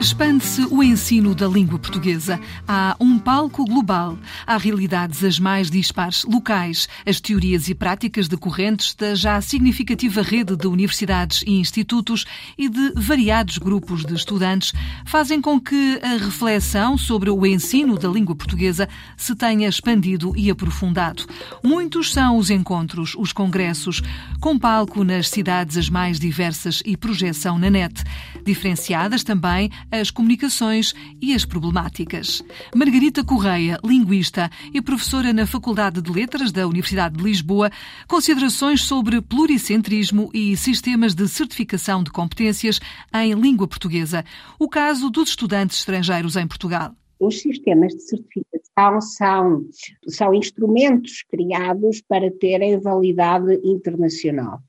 Expande-se o ensino da língua portuguesa. Há um palco global. Há realidades as mais dispares, locais. As teorias e práticas decorrentes da já significativa rede de universidades e institutos e de variados grupos de estudantes fazem com que a reflexão sobre o ensino da língua portuguesa se tenha expandido e aprofundado. Muitos são os encontros, os congressos, com palco nas cidades as mais diversas e projeção na net. Diferenciadas também as comunicações e as problemáticas. Margarita Correia, linguista e professora na Faculdade de Letras da Universidade de Lisboa, considerações sobre pluricentrismo e sistemas de certificação de competências em língua portuguesa. O caso dos estudantes estrangeiros em Portugal. Os sistemas de certificação são, são instrumentos criados para terem validade internacional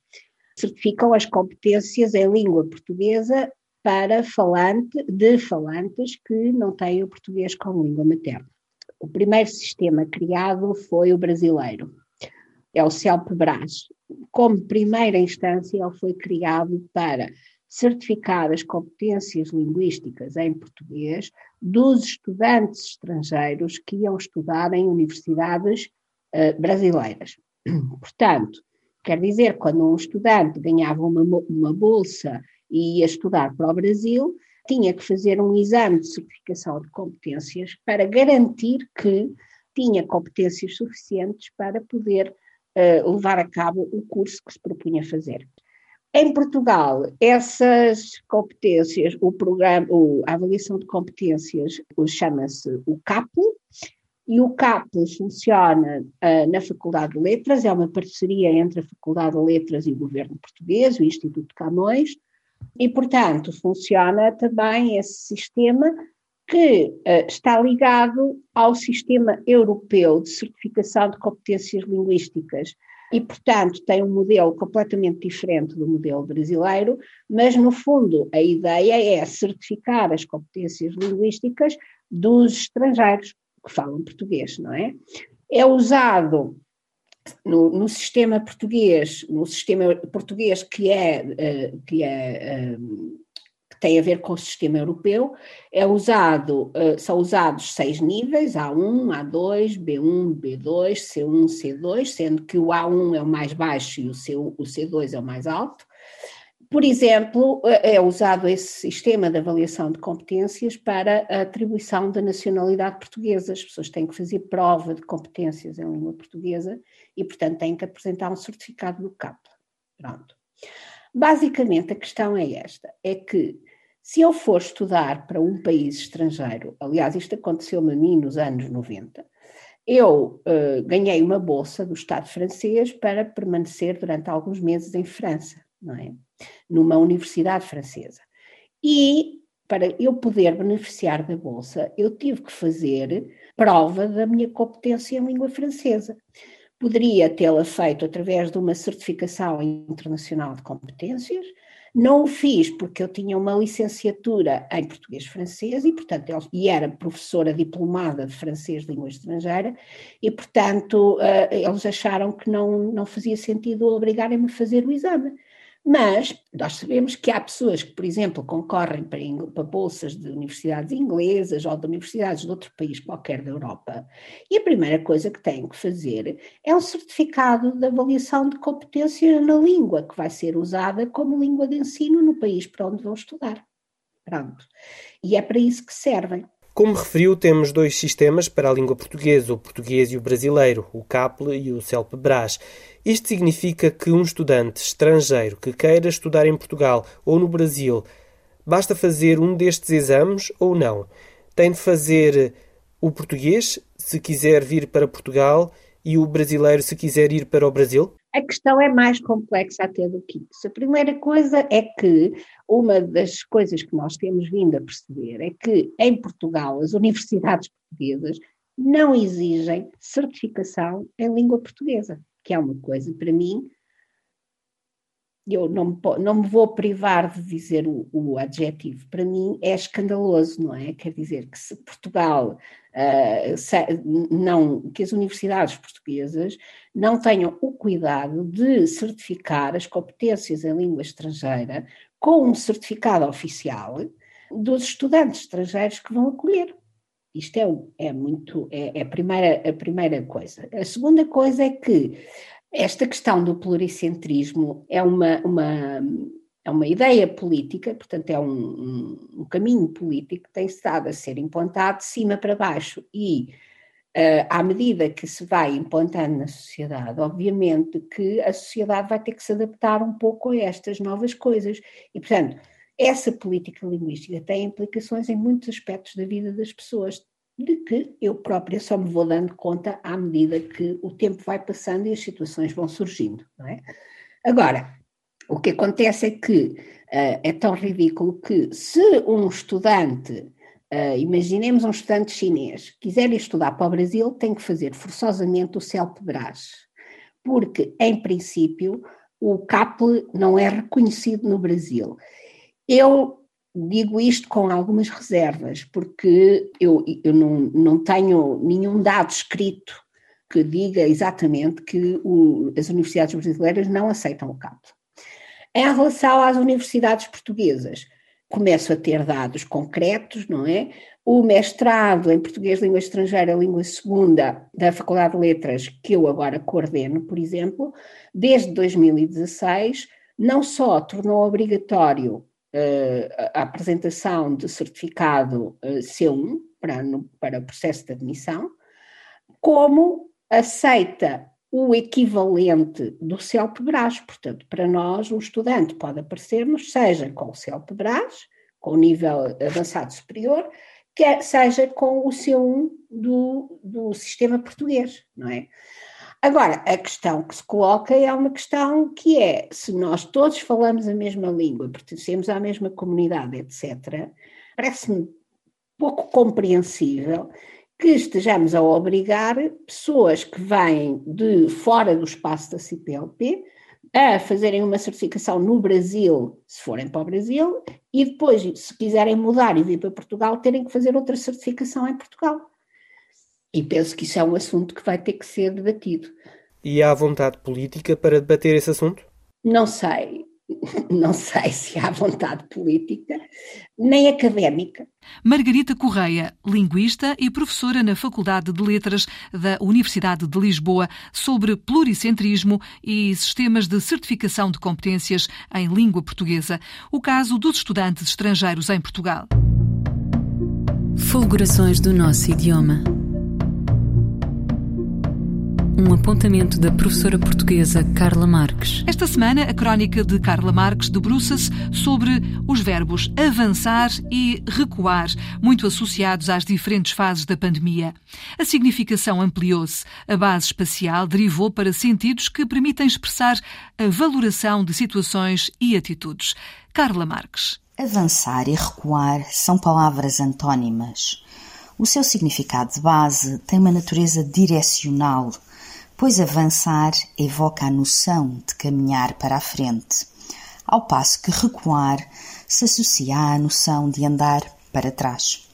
certificam as competências em língua portuguesa para falante, de falantes que não têm o português como língua materna. O primeiro sistema criado foi o brasileiro, é o CELP-BRAS. Como primeira instância, ele foi criado para certificar as competências linguísticas em português dos estudantes estrangeiros que iam estudar em universidades uh, brasileiras. Portanto, quer dizer, quando um estudante ganhava uma, uma bolsa e ia estudar para o Brasil, tinha que fazer um exame de certificação de competências para garantir que tinha competências suficientes para poder uh, levar a cabo o curso que se propunha fazer. Em Portugal, essas competências, o programa, a avaliação de competências chama-se o CAP, e o CAP funciona uh, na Faculdade de Letras, é uma parceria entre a Faculdade de Letras e o Governo Português, o Instituto Camões, e, portanto, funciona também esse sistema que uh, está ligado ao sistema europeu de certificação de competências linguísticas e, portanto, tem um modelo completamente diferente do modelo brasileiro, mas, no fundo, a ideia é certificar as competências linguísticas dos estrangeiros que falam português, não é? É usado no, no, sistema português, no sistema português que é, eh, que é eh, que tem a ver com o sistema europeu, é usado, eh, são usados seis níveis, A1, A2, B1, B2, C1, C2, sendo que o A1 é o mais baixo e o, C, o C2 é o mais alto. Por exemplo, é usado esse sistema de avaliação de competências para a atribuição da nacionalidade portuguesa. As pessoas têm que fazer prova de competências em língua portuguesa e, portanto, têm que apresentar um certificado do CAP. Pronto. Basicamente, a questão é esta: é que se eu for estudar para um país estrangeiro, aliás, isto aconteceu-me a mim nos anos 90, eu uh, ganhei uma bolsa do Estado francês para permanecer durante alguns meses em França, não é? Numa universidade francesa. E para eu poder beneficiar da bolsa, eu tive que fazer prova da minha competência em língua francesa. Poderia tê-la feito através de uma certificação internacional de competências, não o fiz porque eu tinha uma licenciatura em português-francês e, portanto, eu, e era professora diplomada de francês de língua estrangeira e, portanto, uh, eles acharam que não, não fazia sentido obrigarem-me a fazer o exame. Mas nós sabemos que há pessoas que, por exemplo, concorrem para, para, bolsas de universidades inglesas ou de universidades de outro país qualquer da Europa, e a primeira coisa que têm que fazer é um certificado de avaliação de competência na língua, que vai ser usada como língua de ensino no país para onde vão estudar. Pronto. E é para isso que servem. Como referiu, temos dois sistemas para a língua portuguesa, o português e o brasileiro, o CAPLE e o CELP-BRAS. Isto significa que um estudante estrangeiro que queira estudar em Portugal ou no Brasil, basta fazer um destes exames ou não? Tem de fazer o português, se quiser vir para Portugal, e o brasileiro se quiser ir para o Brasil? A questão é mais complexa até do que isso. A primeira coisa é que uma das coisas que nós temos vindo a perceber é que em Portugal as universidades portuguesas não exigem certificação em língua portuguesa, que é uma coisa para mim eu não me, não me vou privar de dizer o, o, adjetivo, para mim é escandaloso, não é? Quer dizer que se Portugal, uh, se, não, que as universidades portuguesas não tenham o cuidado de certificar as competências em língua estrangeira com um certificado oficial dos estudantes estrangeiros que vão acolher. Isto é, é muito, é, é a, primeira, a primeira coisa. A segunda coisa é que esta questão do pluricentrismo é uma, uma, é uma ideia política, portanto, é um, um, um caminho político que tem estado a ser implantado de cima para baixo e, uh, à medida que se vai implantando na sociedade, obviamente que a sociedade vai ter que se adaptar um pouco a estas novas coisas. E, portanto, essa política linguística tem implicações em muitos aspectos da vida das pessoas, de que eu própria só me vou dando conta à medida que o tempo vai passando e as situações vão surgindo. Não é? Agora, o que acontece é que uh, é tão ridículo que se um estudante, uh, imaginemos um estudante chinês, quiser estudar para o Brasil, tem que fazer forçosamente o CELPE-BRAS, porque, em princípio, o CAPLE não é reconhecido no Brasil. Eu Digo isto com algumas reservas, porque eu, eu não, não tenho nenhum dado escrito que diga exatamente que o, as universidades brasileiras não aceitam o CAP. Em relação às universidades portuguesas, começo a ter dados concretos, não é? O mestrado em Português, Língua Estrangeira, Língua Segunda, da Faculdade de Letras, que eu agora coordeno, por exemplo, desde 2016, não só tornou obrigatório a apresentação de certificado eh, C1 para, no, para o processo de admissão, como aceita o equivalente do CELP-BRAS. Portanto, para nós, um estudante pode aparecer-nos, seja com o CELP-BRAS, com o nível avançado superior, quer seja com o C1 do, do sistema português, não é? Agora, a questão que se coloca é uma questão que é: se nós todos falamos a mesma língua, pertencemos à mesma comunidade, etc., parece-me pouco compreensível que estejamos a obrigar pessoas que vêm de fora do espaço da CPLP a fazerem uma certificação no Brasil, se forem para o Brasil, e depois, se quiserem mudar e vir para Portugal, terem que fazer outra certificação em Portugal. E penso que isso é um assunto que vai ter que ser debatido. E há vontade política para debater esse assunto? Não sei. Não sei se há vontade política, nem académica. Margarita Correia, linguista e professora na Faculdade de Letras da Universidade de Lisboa, sobre pluricentrismo e sistemas de certificação de competências em língua portuguesa. O caso dos estudantes estrangeiros em Portugal. Fulgurações do nosso idioma um apontamento da professora portuguesa Carla Marques. Esta semana, a crónica de Carla Marques debruça-se sobre os verbos avançar e recuar, muito associados às diferentes fases da pandemia. A significação ampliou-se. A base espacial derivou para sentidos que permitem expressar a valoração de situações e atitudes. Carla Marques. Avançar e recuar são palavras antónimas. O seu significado de base tem uma natureza direcional pois avançar evoca a noção de caminhar para a frente, ao passo que recuar se associa à noção de andar para trás.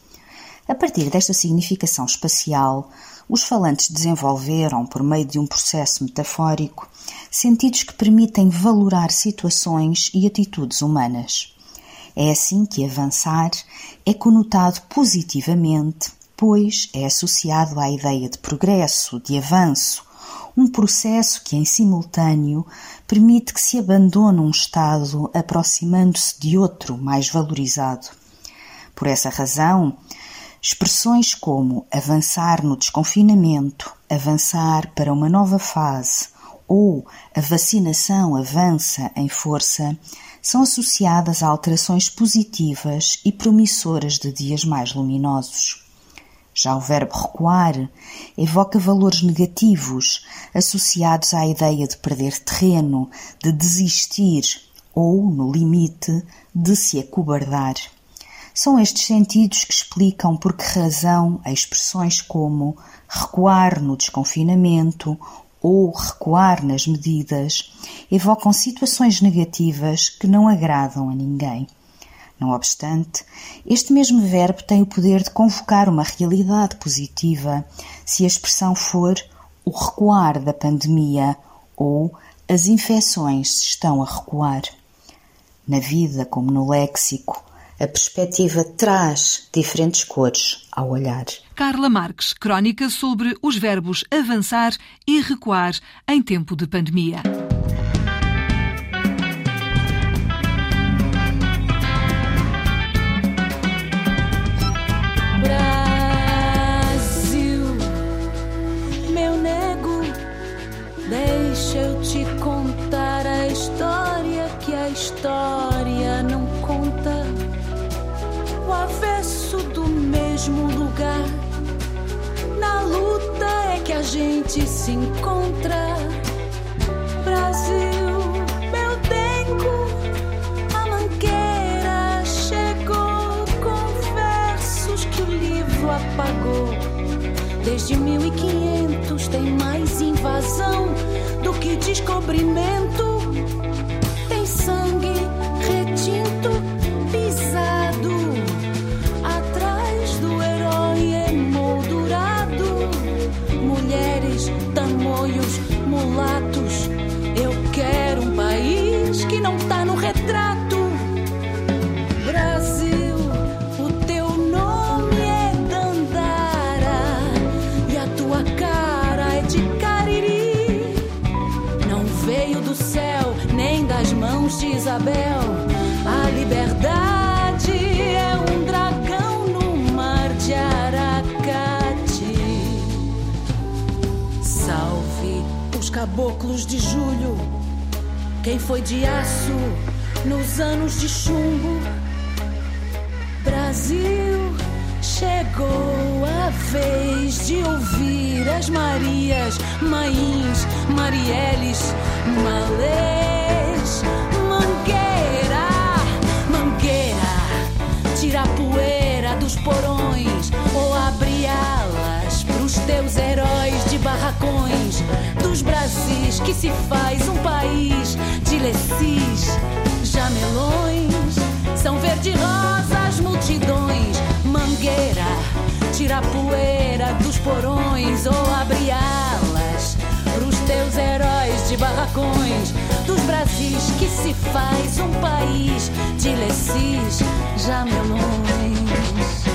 A partir desta significação espacial, os falantes desenvolveram, por meio de um processo metafórico, sentidos que permitem valorar situações e atitudes humanas. É assim que avançar é conotado positivamente, pois é associado à ideia de progresso, de avanço, um processo que, em simultâneo, permite que se abandone um estado aproximando-se de outro mais valorizado. Por essa razão, expressões como avançar no desconfinamento, avançar para uma nova fase ou a vacinação avança em força são associadas a alterações positivas e promissoras de dias mais luminosos. Já o verbo recuar evoca valores negativos associados à ideia de perder terreno, de desistir ou, no limite, de se acobardar. São estes sentidos que explicam por que razão expressões como recuar no desconfinamento ou recuar nas medidas evocam situações negativas que não agradam a ninguém. Não obstante, este mesmo verbo tem o poder de convocar uma realidade positiva se a expressão for o recuar da pandemia ou as infecções estão a recuar. Na vida, como no léxico, a perspectiva traz diferentes cores ao olhar. Carla Marques, crónica sobre os verbos avançar e recuar em tempo de pandemia. Do mesmo lugar. Na luta é que a gente se encontra. Brasil, meu dengo, a mangueira chegou com versos que o livro apagou. Desde 1500 tem mais invasão do que descobrimento. Caboclos de julho, quem foi de aço nos anos de chumbo. Brasil, chegou a vez de ouvir as Marias, Mains, Marielles, Malês. tira a poeira dos porões ou abre alas pros teus heróis de barracões Brasis que se faz um país de lecis, jamelões são verde-rosas multidões, mangueira tira a poeira dos porões ou abre alas pros teus heróis de barracões. Dos Brasis que se faz um país de lecis, jamelões.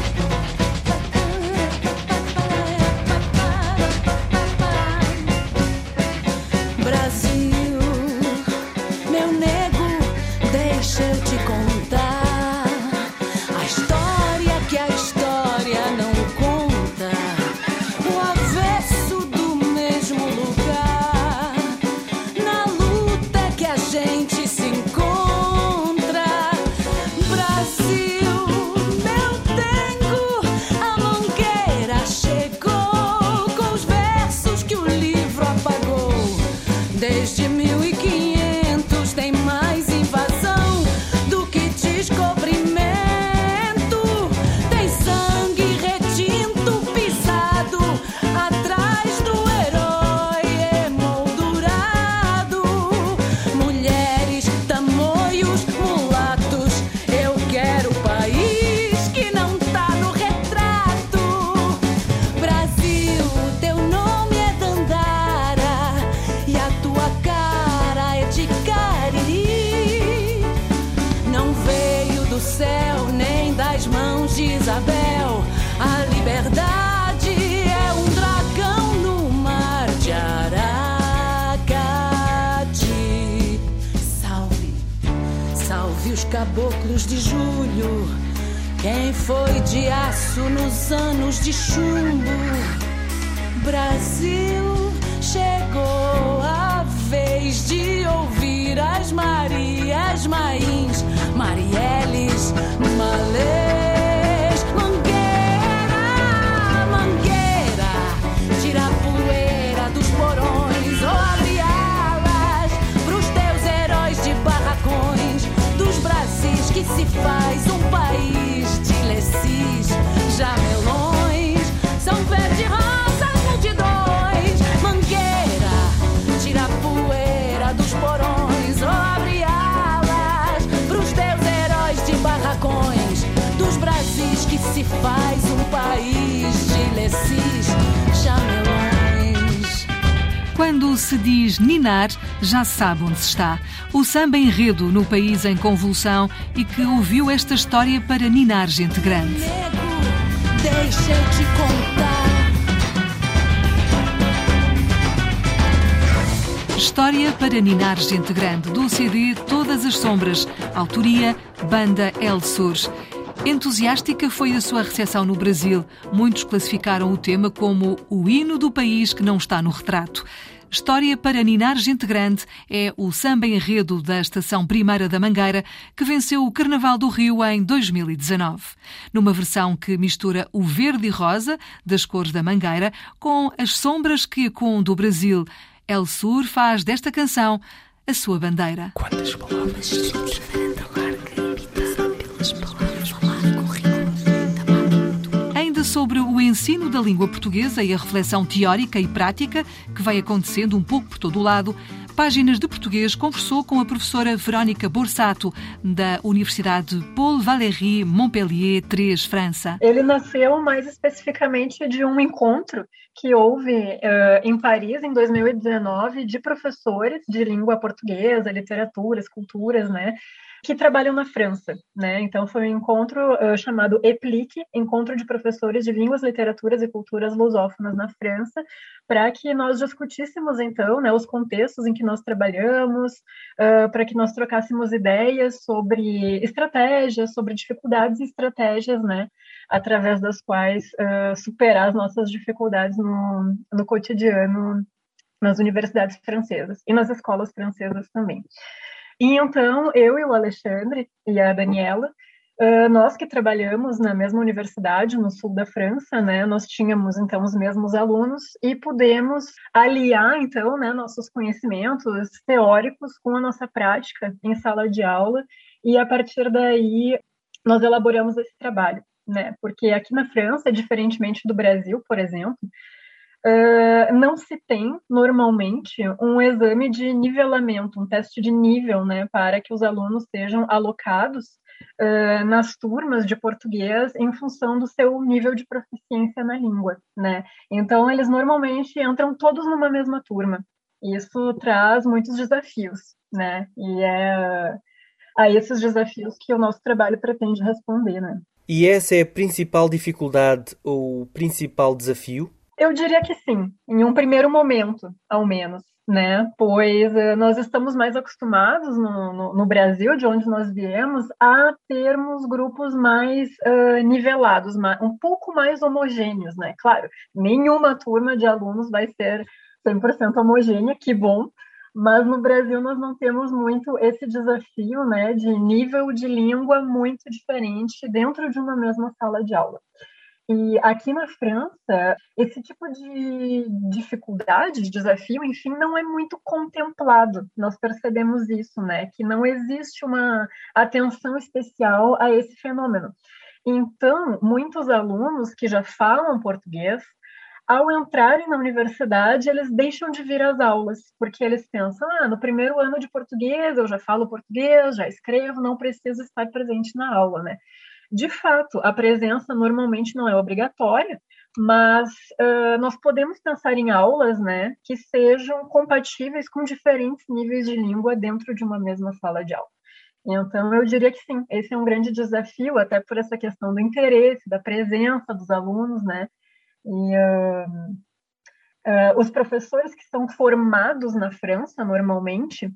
Caboclos de julho. Quem foi de aço nos anos de chumbo? Brasil chegou a vez de ouvir as Marias Mains, Marielles, Malês, Quando se diz ninar, já sabe onde se está. O samba enredo no país em convulsão e que ouviu esta história para ninar gente grande. Deixa eu te contar. História para ninar gente grande, do CD Todas as Sombras, autoria Banda El Sur. Entusiástica foi a sua recepção no Brasil. Muitos classificaram o tema como o hino do país que não está no retrato. História para Ninar Gente Grande é o samba enredo da Estação Primeira da Mangueira, que venceu o Carnaval do Rio em 2019. Numa versão que mistura o verde e rosa das cores da Mangueira com as sombras que ecoam do Brasil. El Sur faz desta canção a sua bandeira. Quantas palavras? Ainda ensino da língua portuguesa e a reflexão teórica e prática que vai acontecendo um pouco por todo o lado, Páginas de Português conversou com a professora Verónica Borsato, da Universidade Paul Valéry Montpellier 3, França. Ele nasceu mais especificamente de um encontro que houve uh, em Paris em 2019 de professores de língua portuguesa, literatura, esculturas, né? Que trabalham na França, né? Então foi um encontro uh, chamado EPLIC, Encontro de Professores de Línguas, Literaturas e Culturas Lusófonas na França, para que nós discutíssemos então, né, os contextos em que nós trabalhamos, uh, para que nós trocássemos ideias sobre estratégias, sobre dificuldades e estratégias, né, através das quais uh, superar as nossas dificuldades no, no cotidiano nas universidades francesas e nas escolas francesas também. E então, eu e o Alexandre e a Daniela, nós que trabalhamos na mesma universidade, no sul da França, né, nós tínhamos, então, os mesmos alunos e pudemos aliar, então, né, nossos conhecimentos teóricos com a nossa prática em sala de aula. E, a partir daí, nós elaboramos esse trabalho, né, porque aqui na França, diferentemente do Brasil, por exemplo, Uh, não se tem normalmente um exame de nivelamento, um teste de nível, né, para que os alunos sejam alocados uh, nas turmas de português em função do seu nível de proficiência na língua, né. Então eles normalmente entram todos numa mesma turma. Isso traz muitos desafios, né, e é a esses desafios que o nosso trabalho pretende responder, né. E essa é a principal dificuldade ou o principal desafio? Eu diria que sim, em um primeiro momento, ao menos, né? Pois uh, nós estamos mais acostumados no, no, no, Brasil, de onde nós viemos, a termos grupos mais uh, nivelados, um pouco mais homogêneos, né? Claro, nenhuma turma de alunos vai ser 100% homogênea, que bom, mas no Brasil nós não temos muito esse desafio, né, de nível de língua muito diferente dentro de uma mesma sala de aula. E aqui na França, esse tipo de dificuldade, de desafio, enfim, não é muito contemplado. Nós percebemos isso, né? Que não existe uma atenção especial a esse fenômeno. Então, muitos alunos que já falam português, ao entrarem na universidade, eles deixam de vir às aulas, porque eles pensam: ah, no primeiro ano de português eu já falo português, já escrevo, não preciso estar presente na aula, né? De fato, a presença normalmente não é obrigatória, mas uh, nós podemos pensar em aulas né, que sejam compatíveis com diferentes níveis de língua dentro de uma mesma sala de aula. Então, eu diria que sim, esse é um grande desafio, até por essa questão do interesse, da presença dos alunos, né? E uh, uh, os professores que são formados na França, normalmente,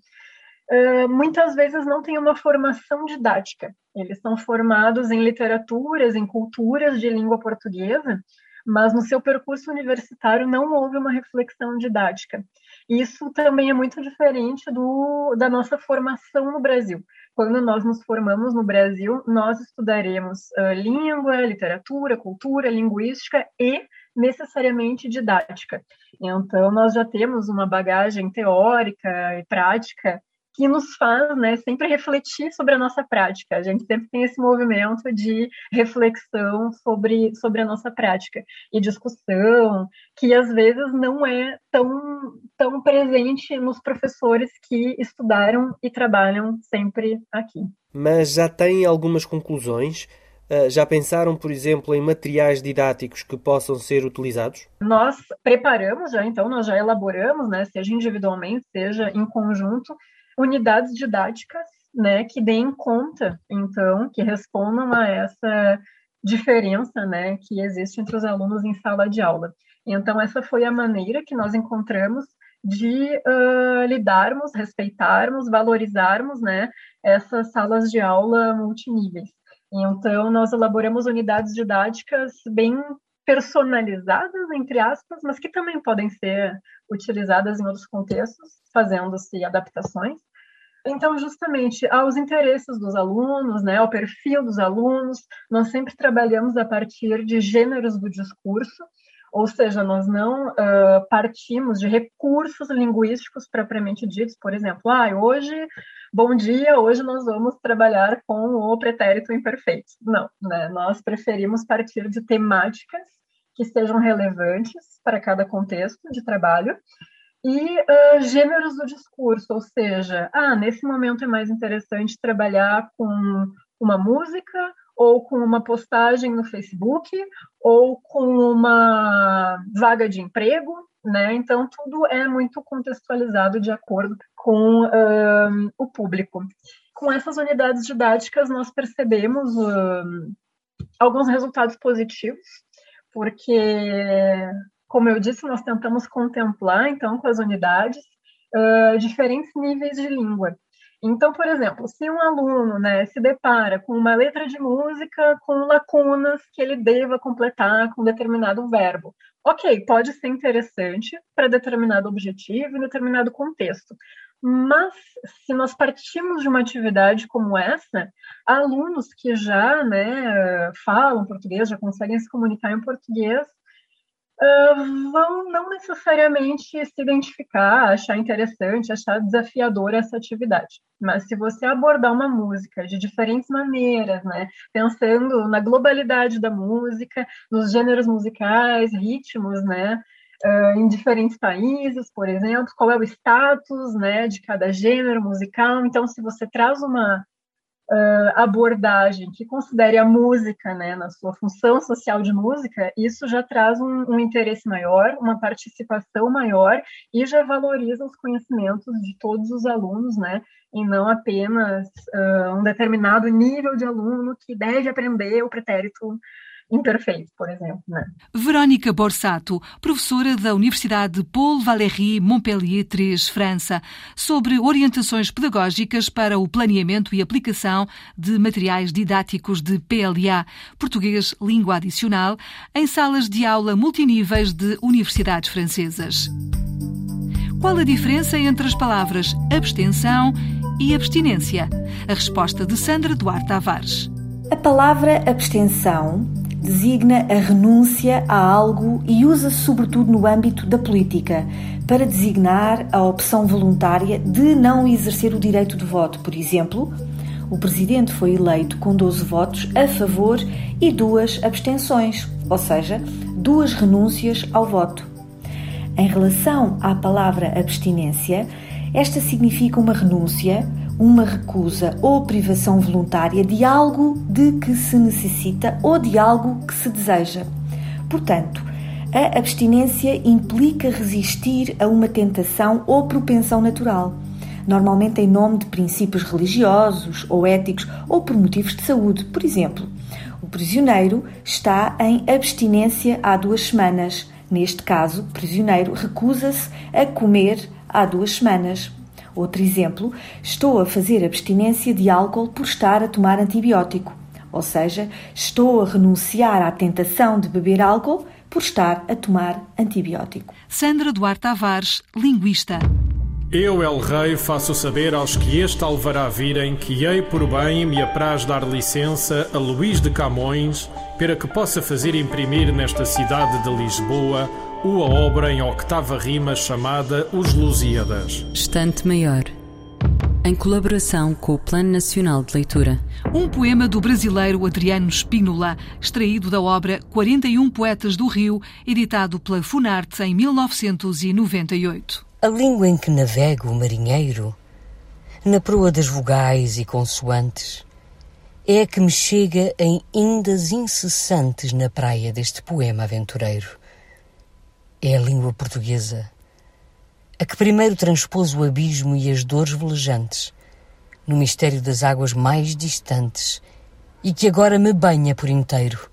muitas vezes não têm uma formação didática. Eles são formados em literaturas, em culturas de língua portuguesa, mas no seu percurso universitário não houve uma reflexão didática. Isso também é muito diferente do, da nossa formação no Brasil. Quando nós nos formamos no Brasil, nós estudaremos uh, língua, literatura, cultura, linguística e necessariamente didática. Então, nós já temos uma bagagem teórica e prática que nos faz né, sempre refletir sobre a nossa prática. A gente sempre tem esse movimento de reflexão sobre, sobre a nossa prática e discussão, que às vezes não é tão, tão presente nos professores que estudaram e trabalham sempre aqui. Mas já tem algumas conclusões? Uh, já pensaram, por exemplo, em materiais didáticos que possam ser utilizados? Nós preparamos já, então, nós já elaboramos, né, seja individualmente, seja em conjunto, unidades didáticas, né, que deem conta, então, que respondam a essa diferença, né, que existe entre os alunos em sala de aula. Então, essa foi a maneira que nós encontramos de uh, lidarmos, respeitarmos, valorizarmos né, essas salas de aula multiníveis. Então, nós elaboramos unidades didáticas bem personalizadas, entre aspas, mas que também podem ser utilizadas em outros contextos, fazendo-se adaptações. Então, justamente aos interesses dos alunos, né, ao perfil dos alunos, nós sempre trabalhamos a partir de gêneros do discurso, ou seja, nós não uh, partimos de recursos linguísticos propriamente ditos, por exemplo, ah, hoje, bom dia, hoje nós vamos trabalhar com o pretérito imperfeito. Não, né? nós preferimos partir de temáticas que sejam relevantes para cada contexto de trabalho e uh, gêneros do discurso, ou seja, ah, nesse momento é mais interessante trabalhar com uma música ou com uma postagem no Facebook, ou com uma vaga de emprego, né? Então, tudo é muito contextualizado de acordo com uh, o público. Com essas unidades didáticas, nós percebemos uh, alguns resultados positivos, porque, como eu disse, nós tentamos contemplar, então, com as unidades, uh, diferentes níveis de língua. Então, por exemplo, se um aluno né, se depara com uma letra de música com lacunas que ele deva completar com determinado verbo, ok, pode ser interessante para determinado objetivo e determinado contexto. Mas, se nós partimos de uma atividade como essa, alunos que já né, falam português, já conseguem se comunicar em português, uh, vão não necessariamente se identificar, achar interessante, achar desafiadora essa atividade. Mas se você abordar uma música de diferentes maneiras, né, pensando na globalidade da música, nos gêneros musicais, ritmos, né, Uh, em diferentes países, por exemplo, qual é o status né, de cada gênero musical. Então, se você traz uma uh, abordagem que considere a música né, na sua função social de música, isso já traz um, um interesse maior, uma participação maior e já valoriza os conhecimentos de todos os alunos, né, e não apenas uh, um determinado nível de aluno que deve aprender o pretérito imperfeito, por exemplo. Né? Verónica Borsato, professora da Universidade Paul Valéry Montpellier 3, França, sobre orientações pedagógicas para o planeamento e aplicação de materiais didáticos de PLA, português língua adicional, em salas de aula multiníveis de universidades francesas. Qual a diferença entre as palavras abstenção e abstinência? A resposta de Sandra Duarte Tavares. A palavra abstenção designa a renúncia a algo e usa-se sobretudo no âmbito da política, para designar a opção voluntária de não exercer o direito de voto. Por exemplo, o presidente foi eleito com 12 votos a favor e duas abstenções, ou seja, duas renúncias ao voto. Em relação à palavra abstinência, esta significa uma renúncia, uma recusa ou privação voluntária de algo de que se necessita ou de algo que se deseja. Portanto, a abstinência implica resistir a uma tentação ou propensão natural, normalmente em nome de princípios religiosos ou éticos ou por motivos de saúde. Por exemplo, o prisioneiro está em abstinência há duas semanas. Neste caso, o prisioneiro recusa-se a comer há duas semanas. Outro exemplo, estou a fazer abstinência de álcool por estar a tomar antibiótico. Ou seja, estou a renunciar à tentação de beber álcool por estar a tomar antibiótico. Sandra Duarte Tavares, linguista. Eu, El Rei, faço saber aos que este alvará virem que hei por bem me apraz dar licença a Luís de Camões para que possa fazer imprimir nesta cidade de Lisboa uma obra em octava rima chamada Os Lusíadas. Estante Maior. Em colaboração com o Plano Nacional de Leitura. Um poema do brasileiro Adriano Spínola, extraído da obra 41 Poetas do Rio, editado pela Funarte em 1998. A língua em que navega o marinheiro, na proa das vogais e consoantes, é a que me chega em indas incessantes na praia deste poema aventureiro. É a língua portuguesa, a que primeiro transpôs o abismo e as dores velejantes, no mistério das águas mais distantes, e que agora me banha por inteiro,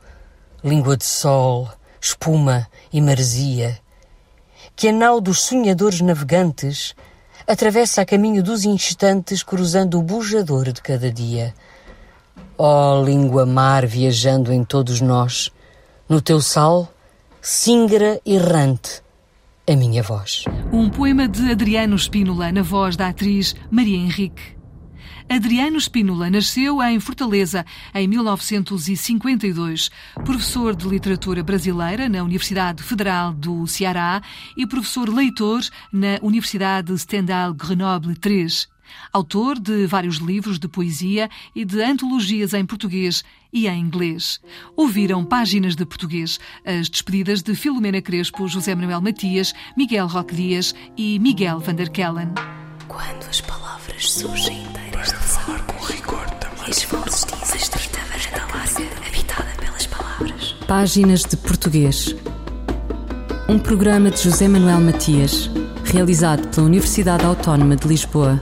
língua de sol, espuma e maresia, que a nau dos sonhadores navegantes atravessa a caminho dos instantes cruzando o bujador de cada dia. Ó oh, língua mar viajando em todos nós, no teu sal, singra errante, a minha voz. Um poema de Adriano Spínola na voz da atriz Maria Henrique. Adriano Spínola nasceu em Fortaleza em 1952, professor de literatura brasileira na Universidade Federal do Ceará e professor leitor na Universidade Stendhal Grenoble III. Autor de vários livros de poesia e de antologias em português e em inglês. Ouviram páginas de português, as despedidas de Filomena Crespo, José Manuel Matias, Miguel Roque Dias e Miguel van der Kellen. Quando as palavras surgem inteiras de falar com rigor também. As vozes dizem estrita varanda larga, habitada pelas palavras. Páginas de português. Um programa de José Manuel Matias, realizado pela Universidade Autónoma de Lisboa.